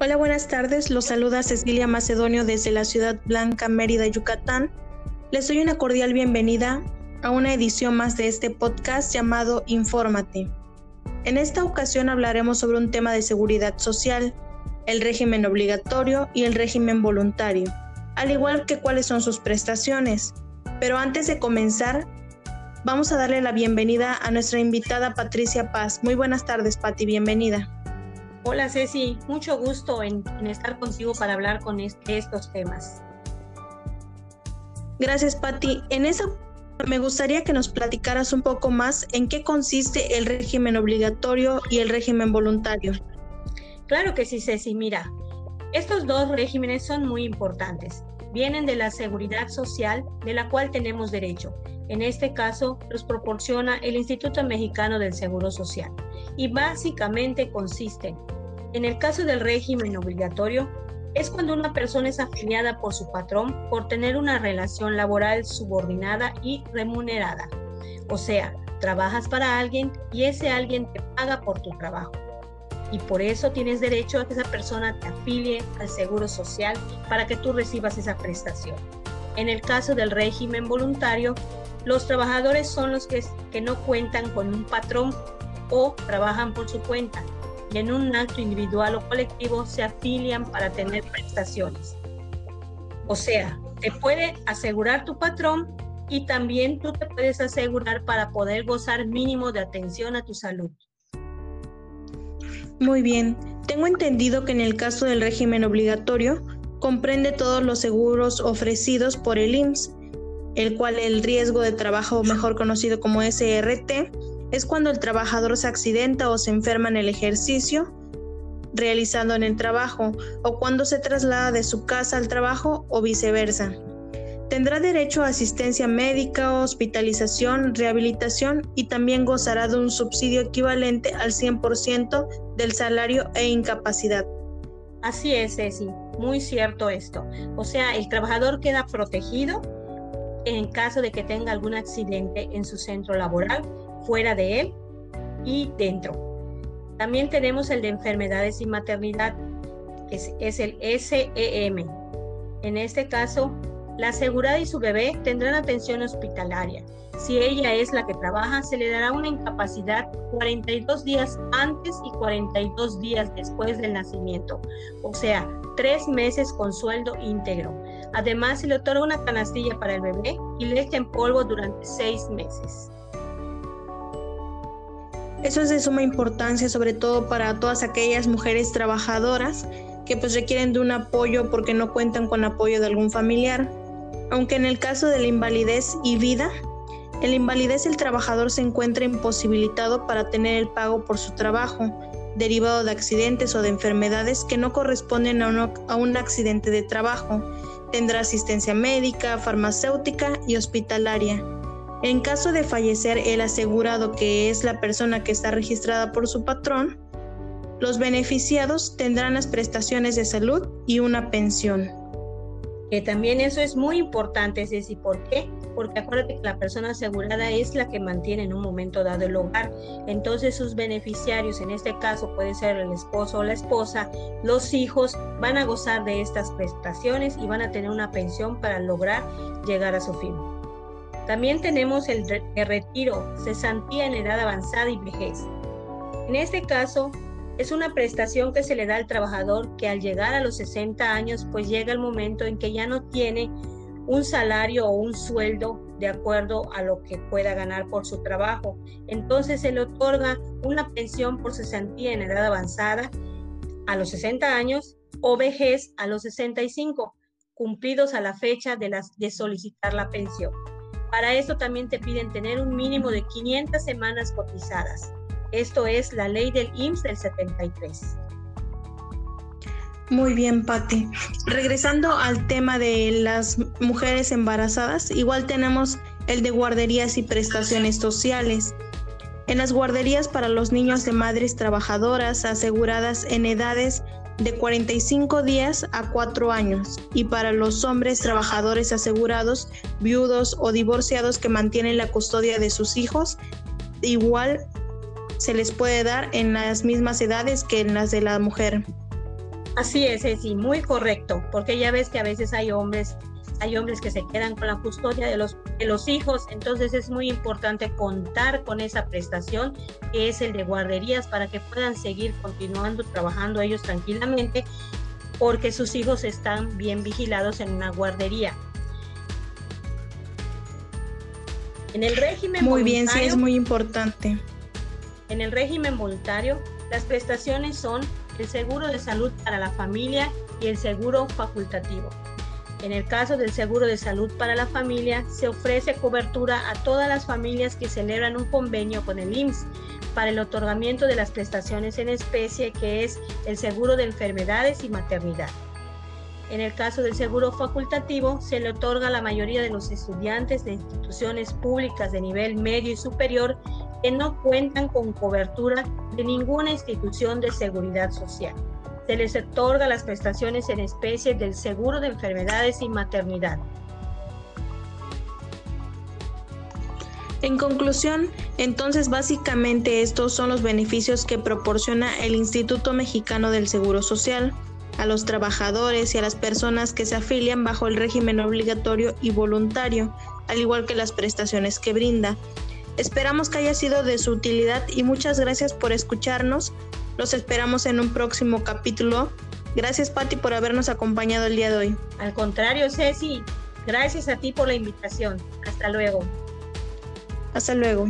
Hola, buenas tardes. Los saluda Cecilia Macedonio desde la ciudad blanca Mérida, Yucatán. Les doy una cordial bienvenida a una edición más de este podcast llamado Infórmate. En esta ocasión hablaremos sobre un tema de seguridad social, el régimen obligatorio y el régimen voluntario, al igual que cuáles son sus prestaciones. Pero antes de comenzar, vamos a darle la bienvenida a nuestra invitada Patricia Paz. Muy buenas tardes, Pati, bienvenida. Hola Ceci, mucho gusto en, estar contigo para hablar con estos temas. Gracias, Patti. En esa me gustaría que nos platicaras un poco más en qué consiste el régimen obligatorio y el régimen voluntario. Claro que sí, Ceci. Mira, estos dos regímenes son muy importantes. Vienen de la seguridad social de la cual tenemos derecho. En este caso, los proporciona el Instituto Mexicano del Seguro Social. Y básicamente consisten, en el caso del régimen obligatorio, es cuando una persona es afiliada por su patrón por tener una relación laboral subordinada y remunerada. O sea, trabajas para alguien y ese alguien te paga por tu trabajo. Y por eso tienes derecho a que esa persona te afilie al seguro social para que tú recibas esa prestación. En el caso del régimen voluntario, los trabajadores son los que, que no cuentan con un patrón o trabajan por su cuenta y en un acto individual o colectivo se afilian para tener prestaciones. O sea, te puede asegurar tu patrón y también tú te puedes asegurar para poder gozar mínimo de atención a tu salud. Muy bien, tengo entendido que en el caso del régimen obligatorio comprende todos los seguros ofrecidos por el IMSS, el cual el riesgo de trabajo mejor conocido como SRT es cuando el trabajador se accidenta o se enferma en el ejercicio realizando en el trabajo o cuando se traslada de su casa al trabajo o viceversa. Tendrá derecho a asistencia médica, hospitalización, rehabilitación y también gozará de un subsidio equivalente al 100% del salario e incapacidad. Así es, Ceci, muy cierto esto. O sea, el trabajador queda protegido en caso de que tenga algún accidente en su centro laboral fuera de él y dentro. También tenemos el de enfermedades y maternidad, que es, el SEM. En este caso, la asegurada y su bebé tendrán atención hospitalaria. Si ella es la que trabaja, se le dará una incapacidad 42 días antes y 42 días después del nacimiento, o sea, tres meses con sueldo íntegro. Además, se le otorga una canastilla para el bebé y leche en polvo durante seis meses. Eso es de suma importancia, sobre todo para todas aquellas mujeres trabajadoras que pues requieren de un apoyo porque no cuentan con apoyo de algún familiar. Aunque en el caso de la invalidez y vida, en la invalidez el trabajador se encuentra imposibilitado para tener el pago por su trabajo, derivado de accidentes o de enfermedades que no corresponden a, a un accidente de trabajo. Tendrá asistencia médica, farmacéutica y hospitalaria. En caso de fallecer el asegurado, que es la persona que está registrada por su patrón, los beneficiados tendrán las prestaciones de salud y una pensión. Que también eso es muy importante, Ceci. ¿Por qué? Porque acuérdate que la persona asegurada es la que mantiene en un momento dado el hogar. Entonces sus beneficiarios, en este caso puede ser el esposo o la esposa, los hijos, van a gozar de estas prestaciones y van a tener una pensión para lograr llegar a su fin. También tenemos el, retiro, cesantía en edad avanzada y vejez. En este caso, es una prestación que se le da al trabajador que al llegar a los 60 años, pues llega el momento en que ya no tiene un salario o un sueldo de acuerdo a lo que pueda ganar por su trabajo. Entonces se le otorga una pensión por cesantía en edad avanzada a los 60 años o vejez a los 65, cumplidos a la fecha de, solicitar la pensión. Para esto también te piden tener un mínimo de 500 semanas cotizadas. Esto es la ley del IMSS del 73. Muy bien, Patti. Regresando al tema de las mujeres embarazadas, igual tenemos el de guarderías y prestaciones sociales. En las guarderías para los niños de madres trabajadoras aseguradas en edades de 45 días a 4 años y para los hombres trabajadores asegurados, viudos o divorciados que mantienen la custodia de sus hijos igual se les puede dar en las mismas edades que en las de la mujer. Así es, sí, muy correcto, porque ya ves que a veces hay hombres, hay hombres que se quedan con la custodia de los, de los hijos, entonces es muy importante contar con esa prestación que es el de guarderías para que puedan seguir continuando trabajando ellos tranquilamente porque sus hijos están bien vigilados en una guardería. En el régimen Muy bien, sí es muy importante. En el régimen voluntario, las prestaciones son el seguro de salud para la familia y el seguro facultativo. En el caso del seguro de salud para la familia, se ofrece cobertura a todas las familias que celebran un convenio con el IMSS para el otorgamiento de las prestaciones en especie, que es el seguro de enfermedades y maternidad. En el caso del seguro facultativo, se le otorga a la mayoría de los estudiantes de instituciones públicas de nivel medio y superior que no cuentan con cobertura de ninguna institución de seguridad social. Se les otorga las prestaciones en especie del seguro de enfermedades y maternidad. En conclusión, entonces básicamente estos son los beneficios que proporciona el Instituto Mexicano del Seguro Social a los trabajadores y a las personas que se afilian bajo el régimen obligatorio y voluntario, al igual que las prestaciones que brinda. Esperamos que haya sido de su utilidad y muchas gracias por escucharnos. Los esperamos en un próximo capítulo. Gracias Patti por habernos acompañado el día de hoy. Al contrario, Ceci, gracias a ti por la invitación. Hasta luego. Hasta luego.